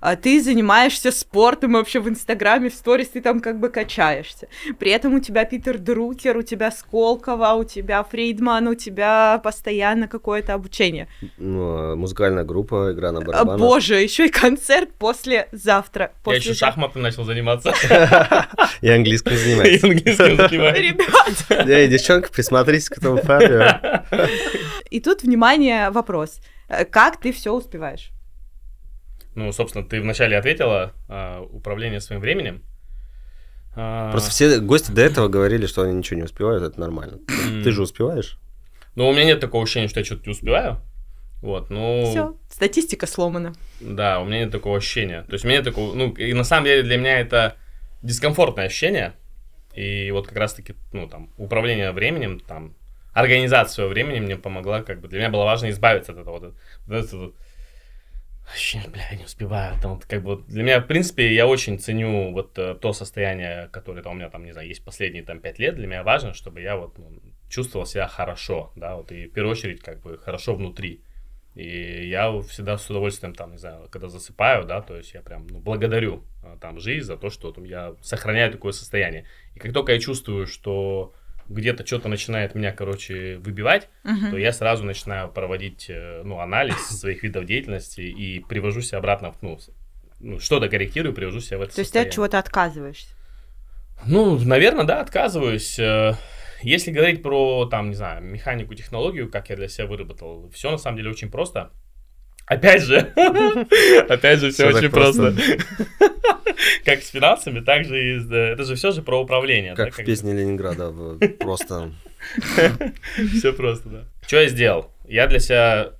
А Ты занимаешься спортом и вообще в Инстаграме, в сторис ты там как бы качаешься. При этом у тебя Питер Друкер, у тебя Сколково, у тебя Фрейдман, у тебя постоянно какое-то обучение. Ну, а музыкальная группа, игра на А, барабанах. Боже, еще и концерт послезавтра. Я еще шахматом начал заниматься, И английским и занимается. английским занимаюсь. Ребят, Эй, девчонка, присмотритесь к этому парню. и тут, внимание, вопрос. Э, Как ты все успеваешь? Ну, собственно, ты вначале ответила а, управление своим временем. А, Просто все гости до этого говорили, что они ничего не успевают, это нормально. Ты же успеваешь? Ну, у меня нет такого ощущения, что я что-то не успеваю. Вот, ну, Все, статистика сломана. да, у меня нет такого ощущения. То есть, у меня нет такого, ну, и на самом деле для меня это дискомфортное ощущение. И вот как раз-таки, ну, там, управление временем, там, организация своего времени мне помогла, как бы, для меня было важно избавиться от этого. Вот, вот этого ощущение, бля, не успеваю. Там, как бы, для меня, в принципе, я очень ценю вот э, то состояние, которое там, у меня, там, не знаю, есть последние, там, пять лет. Для меня важно, чтобы я вот ну, чувствовал себя хорошо, да, вот, и в первую очередь, как бы, хорошо внутри. И я всегда с удовольствием, там, не знаю, когда засыпаю, да, то есть я прям ну, благодарю а, там жизнь за то, что там, я сохраняю такое состояние. И как только я чувствую, что где-то что-то начинает меня, короче, выбивать, Мгм. то я сразу начинаю проводить, э, ну, анализ своих видов деятельности и привожу себя обратно, ну, ну, что-то корректирую, привожу себя в это То есть ты от состояние. чего-то отказываешься. Ну, наверное, да, отказываюсь. Э, Если говорить про, там, не знаю, механику, технологию, как я для себя выработал, все на самом деле очень просто. Опять же, опять же, все так очень просто. Как с финансами, так же и... с- Это же все же про управление. Как в песне Ленинграда, просто Все просто, да. Что я сделал? Я для себя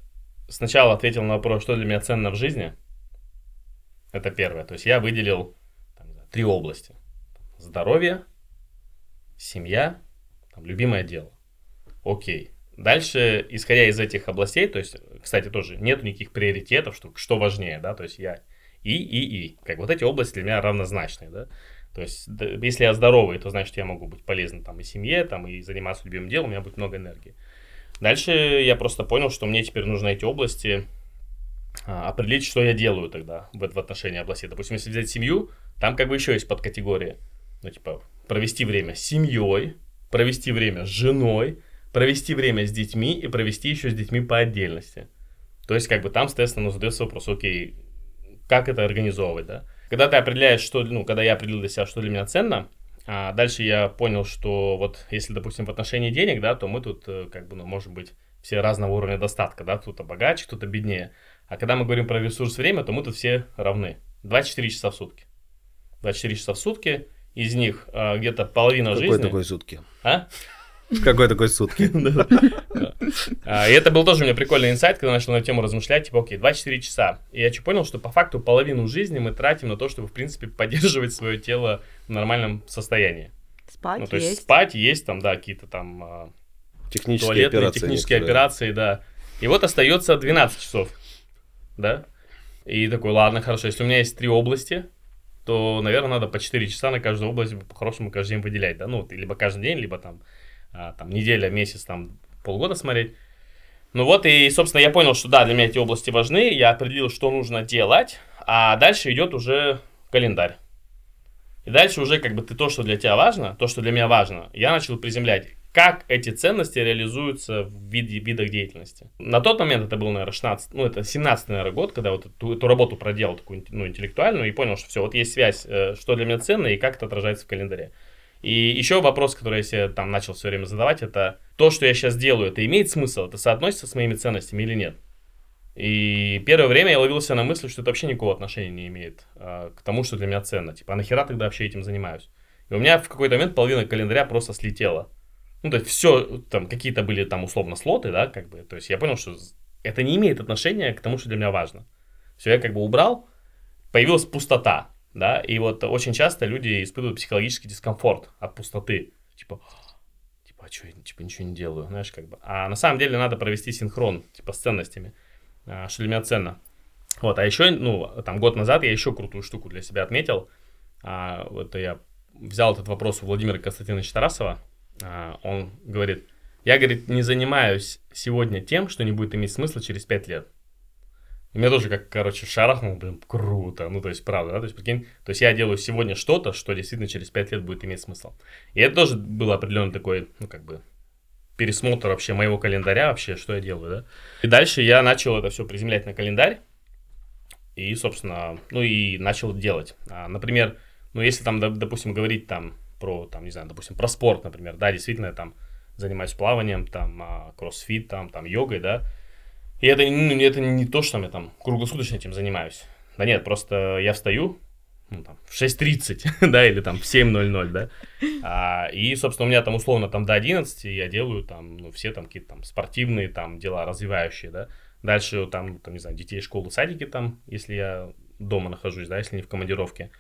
сначала ответил на вопрос, что для меня ценно в жизни. Это первое. То есть я выделил там, три области. Здоровье, семья, там, любимое дело. Окей. Дальше, исходя из этих областей, то есть, кстати, тоже нет никаких приоритетов, что, что важнее, да, то есть я и, и, и. Как вот эти области для меня равнозначные, да. То есть, если я здоровый, то значит, я могу быть полезен там и семье, там, и заниматься любимым делом, у меня будет много энергии. Дальше я просто понял, что мне теперь нужно эти области а, определить, что я делаю тогда в, в отношении области. Допустим, если взять семью, там как бы еще есть подкатегории. Ну, типа, провести время с семьей, провести время с женой, провести время с детьми и провести еще с детьми по отдельности. То есть, как бы там, соответственно, ну, задается вопрос, окей, как это организовывать, да? Когда ты определяешь, что, ну, когда я определил для себя, что для меня ценно, а дальше я понял, что вот если, допустим, в отношении денег, да, то мы тут, э, как бы, ну, можем быть все разного уровня достатка, да, кто-то богаче, кто-то беднее. А когда мы говорим про ресурс время, то мы тут все равны. 24 часа в сутки. 24 часа в сутки, из них а, где-то половина какой жизни... такой сутки? А? Какой такой сутки? А, И это был тоже у меня прикольный инсайт, когда начал на эту тему размышлять, типа, окей, 24 часа. И я что понял, что по факту половину жизни мы тратим на то, чтобы, в принципе, поддерживать свое тело в нормальном состоянии. Спать Ну, то есть есть. спать, есть там, да, какие-то там а, Технические туалетные, операции. технические некоторые. операции, да. И вот остается 12 часов, да. И такой, ладно, хорошо, если у меня есть три области, то, наверное, надо по 4 часа на каждую область по-хорошему каждый день выделять, да, ну, вот, либо каждый день, либо там, там неделя, месяц, там, полгода смотреть. Ну вот, и, собственно, я понял, что да, для меня эти области важны, я определил, что нужно делать, а дальше идет уже календарь. И дальше уже как бы ты то, что для тебя важно, то, что для меня важно, я начал приземлять, как эти ценности реализуются в виде, видах деятельности. На тот момент это был, наверное, 16, ну, это 17 наверное, год, когда вот эту, эту работу проделал, такую, ну, интеллектуальную, и понял, что все, вот есть связь, э, что для меня ценно и как это отражается в календаре. И еще вопрос, который я себе там начал все время задавать, это то, что я сейчас делаю, это имеет смысл, это соотносится с моими ценностями или нет? И первое время я ловился на мысли, что это вообще никакого отношения не имеет а, к тому, что для меня ценно. Типа, а нахера тогда вообще этим занимаюсь? И у меня в какой-то момент половина календаря просто слетела. Ну, то есть все, там, какие-то были там условно слоты, да, как бы. То есть я понял, что это не имеет отношения к тому, что для меня важно. Все, я как бы убрал, появилась пустота, да, и вот очень часто люди испытывают психологический дискомфорт от пустоты. Типа, типа, а что я типа, ничего не делаю, знаешь, как бы. А на самом деле надо провести синхрон, типа, с ценностями, а, что для меня ценно. Вот, а еще, ну, там, год назад я еще крутую штуку для себя отметил. А, вот я взял этот вопрос у Владимира Константиновича Тарасова. А, он говорит, я, говорит, не занимаюсь сегодня тем, что не будет иметь смысла через 5 лет. И меня тоже как, короче, шарахнул, блин, круто. Ну, то есть, правда, да? То есть, прикинь, то есть я делаю сегодня что-то, что действительно через 5 лет будет иметь смысл. И это тоже был определенный такой, ну, как бы, пересмотр вообще моего календаря, вообще, что я делаю, да. И дальше я начал это все приземлять на календарь. И, собственно, ну и начал делать. А, например, ну, если там, доп- допустим, говорить там про, там, не знаю, допустим, про спорт, например, да, действительно, я там занимаюсь плаванием, там, а, кроссфит, там, там, йогой, да, и это, ну, это не то, что я там круглосуточно этим занимаюсь. Да нет, просто я встаю, ну, там, в 6.30, да, или там в 7.00, да, а, и, собственно, у меня там условно там до 11 я делаю там, ну, все там какие-то там спортивные там дела развивающие, да, дальше там, там, не знаю, детей школы, садики там, если я дома нахожусь, да, если не в командировке,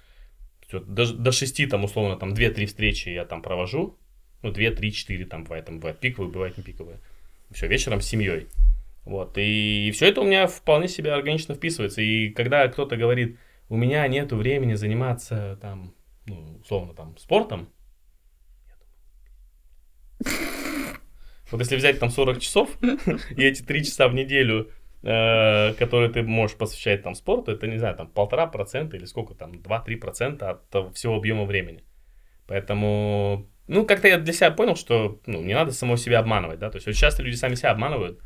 до, до 6 там, условно, там 2-3 встречи я там провожу, ну, 2, 3, 4 там бывает, там бывает пиковые, бывает не пиковые, все, вечером с семьей, вот, и, все это у меня вполне себе органично вписывается. И когда кто-то говорит, у меня нету времени заниматься там, ну, условно, там, спортом, вот если взять там 40 часов, и эти 3 часа в неделю, э, которые ты можешь посвящать там спорту, это, не знаю, там полтора процента или сколько там, 2-3 процента от всего объема времени. Поэтому, ну, как-то я для себя понял, что, ну, не надо самого себя обманывать, да, то есть очень часто люди сами себя обманывают,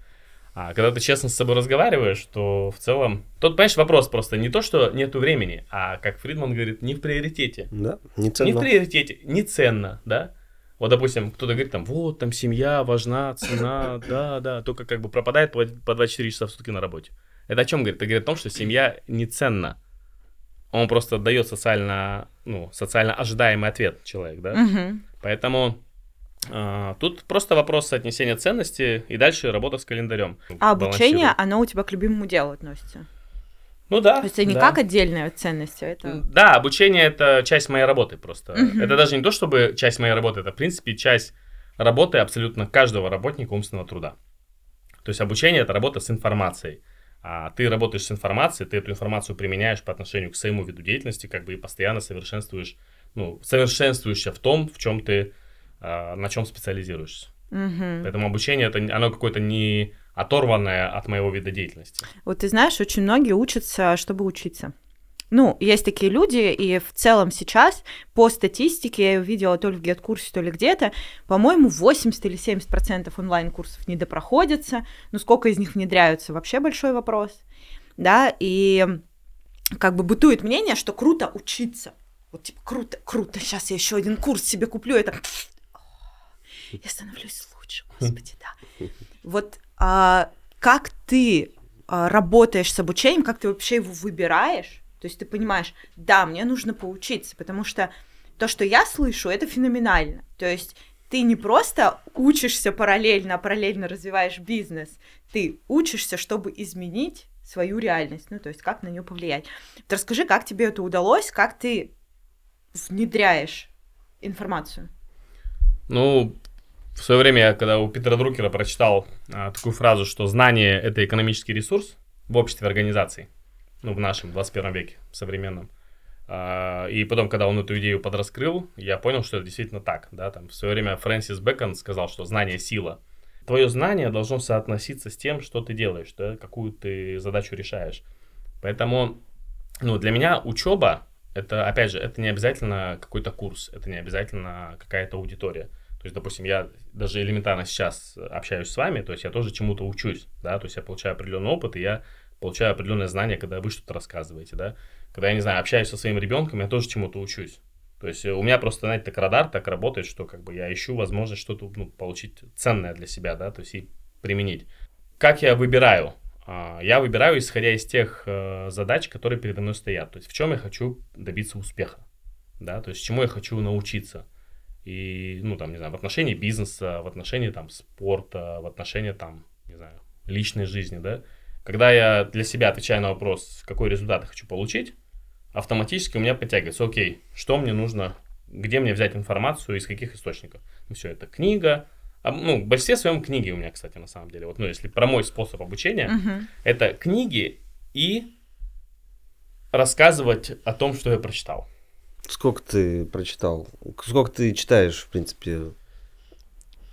а когда ты честно с собой разговариваешь, то в целом... Тут, понимаешь, вопрос просто не то, что нету времени, а, как Фридман говорит, не в приоритете. Да, не Не в ценно. приоритете, не ценно, да? Вот, допустим, кто-то говорит там, вот, там семья важна, цена, да, да, только как бы пропадает по, по 24 часа в сутки на работе. Это о чем говорит? Это говорит о том, что семья не ценна. Он просто дает социально, ну, социально ожидаемый ответ человек, да? Мгм. Поэтому тут просто вопрос соотнесения ценности и дальше работа с календарем. А обучение, оно у тебя к любимому делу относится? Ну да. То есть это не да. как отдельная ценность, а это... Да, обучение это часть моей работы просто. Мгм. Это даже не то, чтобы часть моей работы, это в принципе часть работы абсолютно каждого работника умственного труда. То есть обучение это работа с информацией. А ты работаешь с информацией, ты эту информацию применяешь по отношению к своему виду деятельности, как бы и постоянно совершенствуешь, ну, совершенствуешься в том, в чем ты, а, на чем специализируешься. Мгм. Поэтому обучение это не- оно какое-то не оторванное от моего вида деятельности. Вот ты знаешь, очень многие учатся, чтобы учиться. Ну, есть такие люди, и в целом сейчас, по статистике, я её видела то ли в GetCourse, то ли где-то, по-моему, 80 или 70 процентов онлайн-курсов недопроходятся. Ну, сколько из них внедряются, вообще большой вопрос. Да, и как бы бытует мнение, что круто учиться. Вот, типа, круто, круто, сейчас я еще один курс себе куплю, это... Я становлюсь лучше, господи, да. Вот а, как ты а, работаешь с обучением, как ты вообще его выбираешь? То есть ты понимаешь, да, мне нужно поучиться, потому что то, что я слышу, это феноменально. То есть ты не просто учишься параллельно, а параллельно развиваешь бизнес, ты учишься, чтобы изменить свою реальность, ну, то есть как на нее повлиять. Вот расскажи, как тебе это удалось, как ты внедряешь информацию. Ну, в свое время, я, когда у Питера Друкера прочитал а, такую фразу, что знание – это экономический ресурс в обществе организаций, ну, в нашем 21 веке, современном. А, и потом, когда он эту идею подраскрыл, я понял, что это действительно так, да, там в свое время Фрэнсис Бэкон сказал, что знание – сила. Твое знание должно соотноситься с тем, что ты делаешь, да, какую ты задачу решаешь. Поэтому, ну, для меня учеба это, опять же, это не обязательно какой-то курс, это не обязательно какая-то аудитория. То есть, допустим, я даже элементарно сейчас общаюсь с вами, то есть я тоже чему-то учусь, да, то есть я получаю определенный опыт, и я получаю определенное знание, когда вы что-то рассказываете, да. Когда, я не знаю, общаюсь со своим ребенком, я тоже чему-то учусь. То есть у меня просто, знаете, так радар так работает, что как бы я ищу возможность что-то ну, получить ценное для себя, да, то есть и применить. Как я выбираю? А, Я выбираю, исходя из тех э, задач, которые передо мной стоят. То есть в чем я хочу добиться успеха, да, то есть чему я хочу научиться. И, ну, там, не знаю, в отношении бизнеса, в отношении, там, спорта, в отношении, там, не знаю, личной жизни, да. Когда я для себя отвечаю на вопрос, какой результат я хочу получить, автоматически у меня подтягивается, окей, что мне нужно, где мне взять информацию, из каких источников. Ну, все это книга, а, ну, в большинстве своем книги у меня, кстати, на самом деле. Вот, ну, если про мой способ обучения, Мгм. это книги и рассказывать о том, что я прочитал. Сколько ты прочитал? Сколько ты читаешь, в принципе?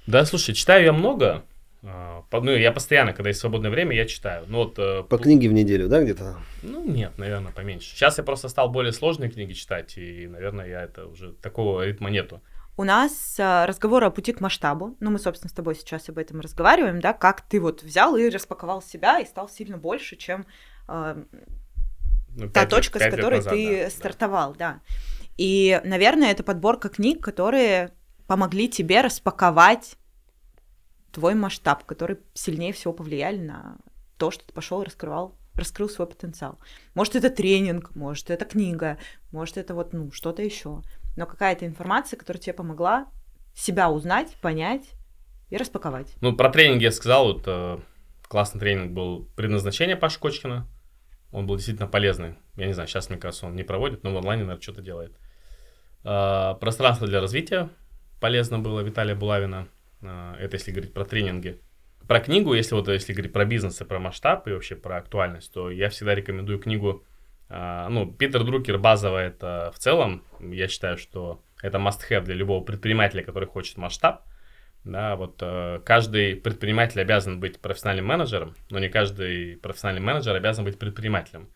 Да, слушай, читаю я много. а, Ну, я постоянно, когда есть свободное время, я читаю. Ну, вот, э, По пл- книге в неделю, да, где-то? Ну, нет, наверное, поменьше. Сейчас я просто стал более сложные книги читать, и, наверное, я это уже такого ритма нету. У нас а, разговор о пути к масштабу. Ну, мы, собственно, с тобой сейчас об этом разговариваем, да, как ты вот взял и распаковал себя и стал сильно больше, чем а, Ну, та лет- точка, с которой назад, ты да, да. стартовал, да. И, наверное, это подборка книг, которые помогли тебе распаковать твой масштаб, который сильнее всего повлияли на то, что ты пошел и раскрывал, раскрыл свой потенциал. Может, это тренинг, может, это книга, может, это вот, ну, что-то еще. Но какая-то информация, которая тебе помогла себя узнать, понять и распаковать. Ну, про тренинг я сказал, вот э, классный тренинг был «Предназначение» Паши Кочкина. Он был действительно полезный. Я не знаю, сейчас, мне кажется, он не проводит, но в онлайне, наверное, что-то делает. Э, «Пространство для развития» полезно было Виталия Булавина. Э, это если говорить про тренинги. Про книгу, если вот если говорить про бизнес и про масштаб и вообще про актуальность, то я всегда рекомендую книгу ну, Питер Друкер базово это в целом, я считаю, что это must-have для любого предпринимателя, который хочет масштаб. Да, вот э, каждый предприниматель обязан быть профессиональным менеджером, но не каждый профессиональный менеджер обязан быть предпринимателем.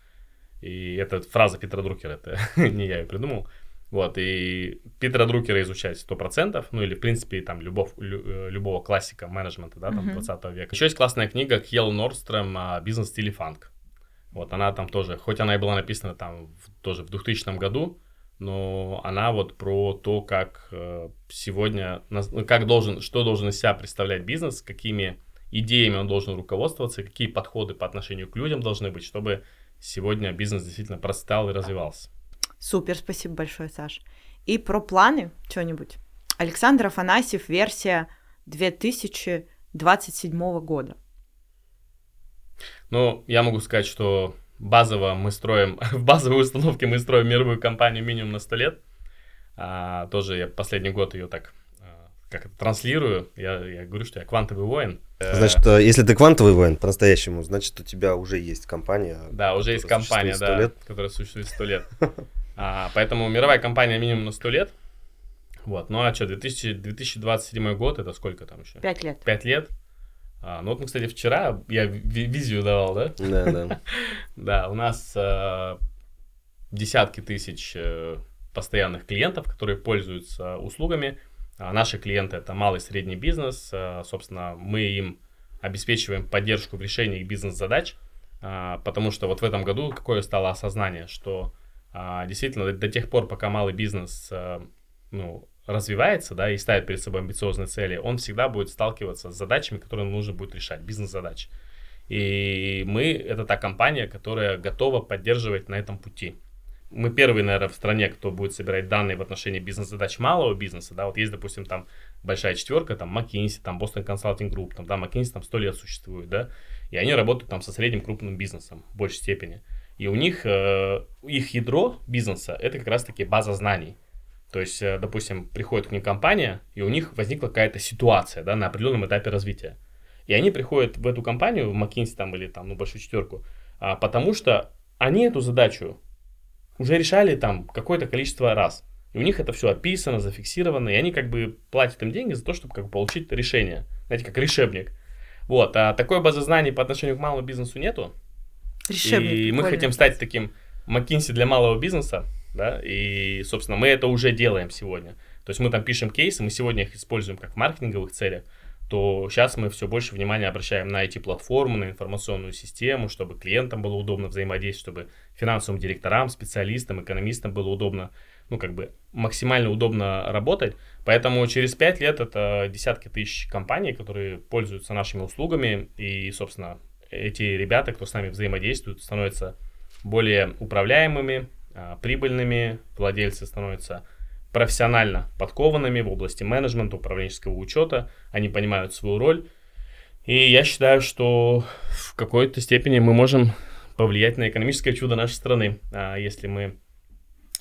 И это фраза Питера Друкера, это не я ее придумал. Вот, и Питера Друкера изучать 100%, ну или, в принципе, там, любов, лю- э, любого классика менеджмента, да, там, Мгм. 20 века. Еще есть классная книга Кьелл Нордстром а, «Бизнес в стиле фанк». Вот она там тоже, хоть она и была написана там в- тоже в 2000 году, но она вот про то, как э, сегодня, ну, как должен, что должен из себя представлять бизнес, какими идеями он должен руководствоваться, какие подходы по отношению к людям должны быть, чтобы сегодня бизнес действительно процветал и развивался. Супер, спасибо большое, Саш. И про планы что-нибудь. Александр Афанасьев, версия 2027 года. Ну, я могу сказать, что базово мы строим, в базовой установке мы строим мировую компанию минимум на 100 лет. А, тоже я последний год ее так а, как это, транслирую. Я, я говорю, что я квантовый воин. Значит, э, если ты квантовый воин по-настоящему, значит, у тебя уже есть компания. Да, уже есть компания, да, лет. которая существует 100 лет. А, поэтому мировая компания минимум на 100 лет. Вот, ну а что, 2000, 2027 год, это сколько там еще? Пять лет. Пять лет. А, ну вот мы, кстати, вчера, я визию давал, да? Да, да. Да, у нас э, десятки тысяч э, постоянных клиентов, которые пользуются услугами. А наши клиенты это малый и средний бизнес. Э, собственно, мы им обеспечиваем поддержку в решении их бизнес-задач, потому что вот в этом году какое стало осознание, что действительно до тех пор, пока малый бизнес э, ну, развивается, да, и ставит перед собой амбициозные цели, он всегда будет сталкиваться с задачами, которые нужно будет решать, бизнес-задачи. И мы, это та компания, которая готова поддерживать на этом пути. Мы первые, наверное, в стране, кто будет собирать данные в отношении бизнес-задач малого бизнеса, да, вот есть, допустим, там большая четверка, там McKinsey, там Boston Consulting Group, там, да, McKinsey там сто лет существует, да, и они работают там со средним крупным бизнесом в большей степени. И у них, э, их ядро бизнеса, это как раз-таки база знаний. То есть, э, допустим, приходит к ним компания, и у них возникла какая-то ситуация да, на определенном этапе развития. И они приходят в эту компанию, в McKinsey там, или там, ну, большую четверку, а, потому что они эту задачу уже решали там какое-то количество раз. И у них это все описано, зафиксировано, и они как бы платят им деньги за то, чтобы как бы получить решение. Знаете, как решебник. Вот, а такой базы знаний по отношению к малому бизнесу нету. Решебник, и мы хотим стать таким McKinsey для малого бизнеса, да, и, собственно, мы это уже делаем сегодня. То есть мы там пишем кейсы, мы сегодня их используем как в маркетинговых целях, то сейчас мы все больше внимания обращаем на IT-платформу, на информационную систему, чтобы клиентам было удобно взаимодействовать, чтобы финансовым директорам, специалистам, экономистам было удобно, ну, как бы максимально удобно работать. Поэтому через 5 лет это десятки тысяч компаний, которые пользуются нашими услугами, и, собственно, эти ребята, кто с нами взаимодействует, становятся более управляемыми, а, прибыльными, владельцы становятся профессионально подкованными в области менеджмента, управленческого учета, они понимают свою роль. И я считаю, что в какой-то степени мы можем повлиять на экономическое чудо нашей страны, а, если мы,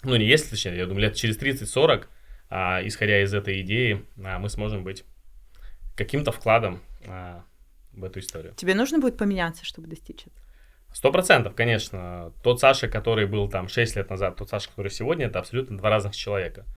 ну не если, точнее, я думаю, лет через 30-40, а, исходя из этой идеи, мы сможем быть каким-то вкладом в эту историю. Тебе нужно будет поменяться, чтобы достичь этого? Сто процентов, конечно. Тот Саша, который был там 6 лет назад, тот Саша, который сегодня, это абсолютно два разных человека.